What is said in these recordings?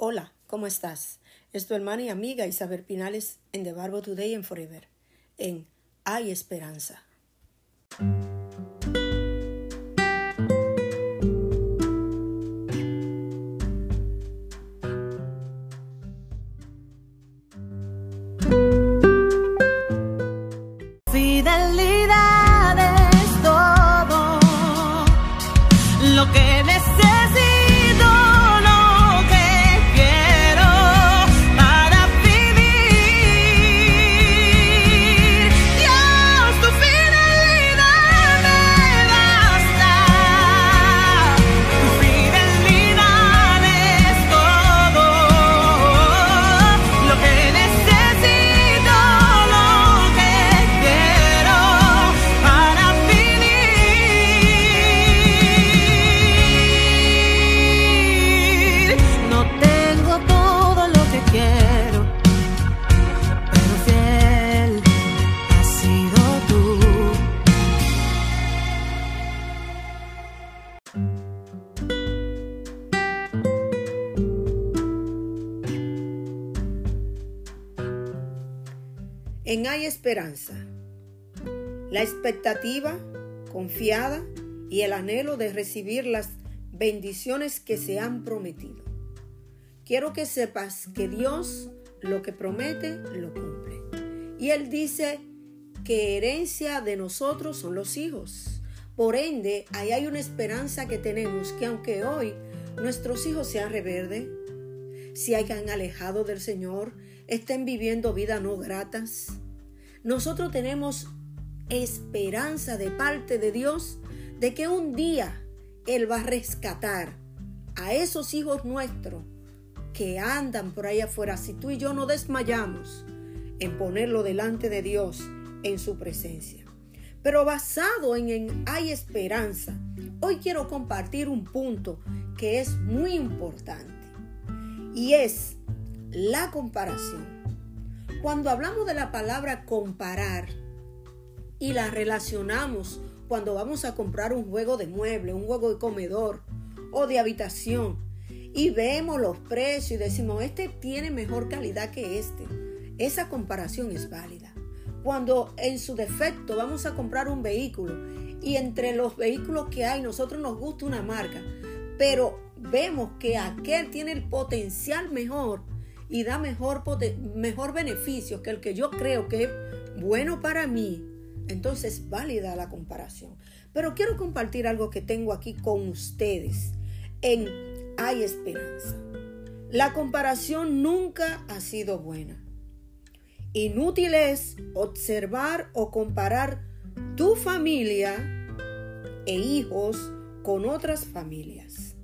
Hola, ¿cómo estás? Es tu hermana y amiga Isabel Pinales en The Barbo Today and Forever, en Hay Esperanza. Fidelidad es todo lo que En Hay Esperanza. La expectativa confiada y el anhelo de recibir las bendiciones que se han prometido. Quiero que sepas que Dios lo que promete lo cumple. Y Él dice que herencia de nosotros son los hijos. Por ende, ahí hay una esperanza que tenemos que aunque hoy nuestros hijos sean rebeldes, se hayan alejado del Señor, estén viviendo vidas no gratas, nosotros tenemos esperanza de parte de Dios de que un día Él va a rescatar a esos hijos nuestros que andan por ahí afuera. Si tú y yo no desmayamos en ponerlo delante de Dios en su presencia. Pero basado en, en hay esperanza, hoy quiero compartir un punto que es muy importante y es la comparación. Cuando hablamos de la palabra comparar y la relacionamos cuando vamos a comprar un juego de mueble, un juego de comedor o de habitación y vemos los precios y decimos, este tiene mejor calidad que este, esa comparación es válida. Cuando en su defecto vamos a comprar un vehículo y entre los vehículos que hay nosotros nos gusta una marca, pero vemos que aquel tiene el potencial mejor y da mejor, mejor beneficio que el que yo creo que es bueno para mí, entonces es válida la comparación. Pero quiero compartir algo que tengo aquí con ustedes en Hay Esperanza. La comparación nunca ha sido buena. Inútil es observar o comparar tu familia e hijos con otras familias.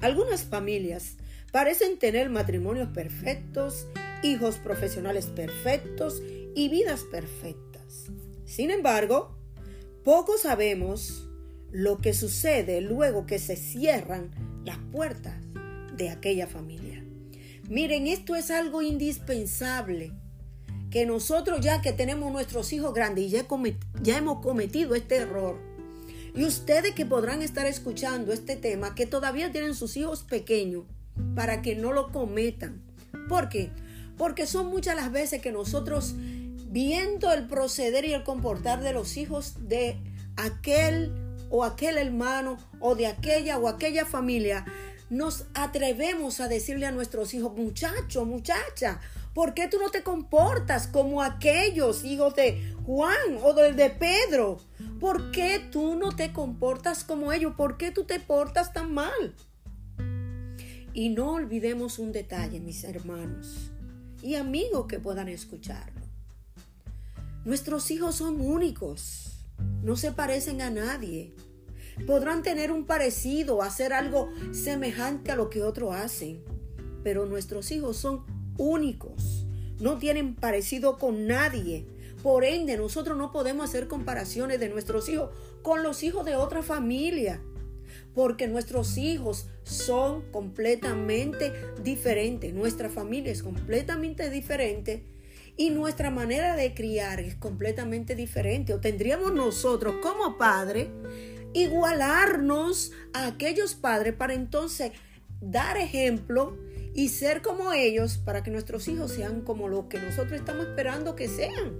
Algunas familias parecen tener matrimonios perfectos, hijos profesionales perfectos y vidas perfectas. Sin embargo, poco sabemos lo que sucede luego que se cierran las puertas de aquella familia. Miren, esto es algo indispensable que nosotros ya que tenemos nuestros hijos grandes y ya, ya hemos cometido este error, y ustedes que podrán estar escuchando este tema, que todavía tienen sus hijos pequeños, para que no lo cometan. ¿Por qué? Porque son muchas las veces que nosotros, viendo el proceder y el comportar de los hijos de aquel o aquel hermano o de aquella o aquella familia, nos atrevemos a decirle a nuestros hijos, muchacho, muchacha, ¿por qué tú no te comportas como aquellos hijos de Juan o del de Pedro? ¿Por qué tú no te comportas como ellos? ¿Por qué tú te portas tan mal? Y no olvidemos un detalle, mis hermanos y amigos que puedan escucharlo. Nuestros hijos son únicos, no se parecen a nadie. Podrán tener un parecido, hacer algo semejante a lo que otros hacen, pero nuestros hijos son únicos, no tienen parecido con nadie. Por ende, nosotros no podemos hacer comparaciones de nuestros hijos con los hijos de otra familia, porque nuestros hijos son completamente diferentes, nuestra familia es completamente diferente y nuestra manera de criar es completamente diferente. O tendríamos nosotros como padres igualarnos a aquellos padres para entonces dar ejemplo y ser como ellos para que nuestros hijos sean como lo que nosotros estamos esperando que sean.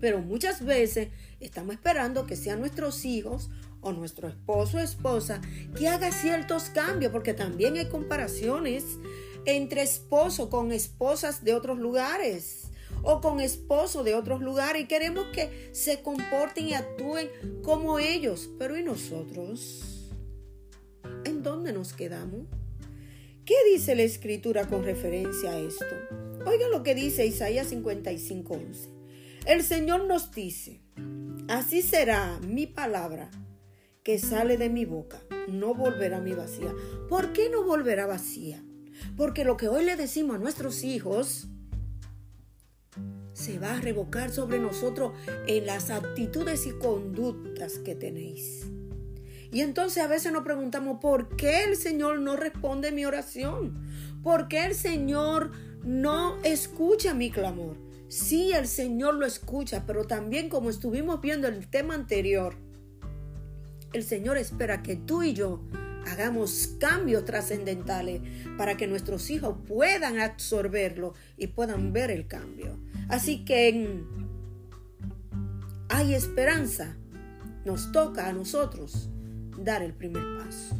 Pero muchas veces estamos esperando que sean nuestros hijos o nuestro esposo o esposa que haga ciertos cambios, porque también hay comparaciones entre esposo con esposas de otros lugares o con esposo de otros lugares y queremos que se comporten y actúen como ellos. Pero ¿y nosotros? ¿En dónde nos quedamos? ¿Qué dice la escritura con referencia a esto? Oigan lo que dice Isaías 55:11. El Señor nos dice, así será mi palabra que sale de mi boca, no volverá mi vacía. ¿Por qué no volverá vacía? Porque lo que hoy le decimos a nuestros hijos se va a revocar sobre nosotros en las actitudes y conductas que tenéis. Y entonces a veces nos preguntamos, ¿por qué el Señor no responde mi oración? ¿Por qué el Señor no escucha mi clamor? Sí, el Señor lo escucha, pero también como estuvimos viendo en el tema anterior, el Señor espera que tú y yo hagamos cambios trascendentales para que nuestros hijos puedan absorberlo y puedan ver el cambio. Así que hay esperanza. Nos toca a nosotros dar el primer paso.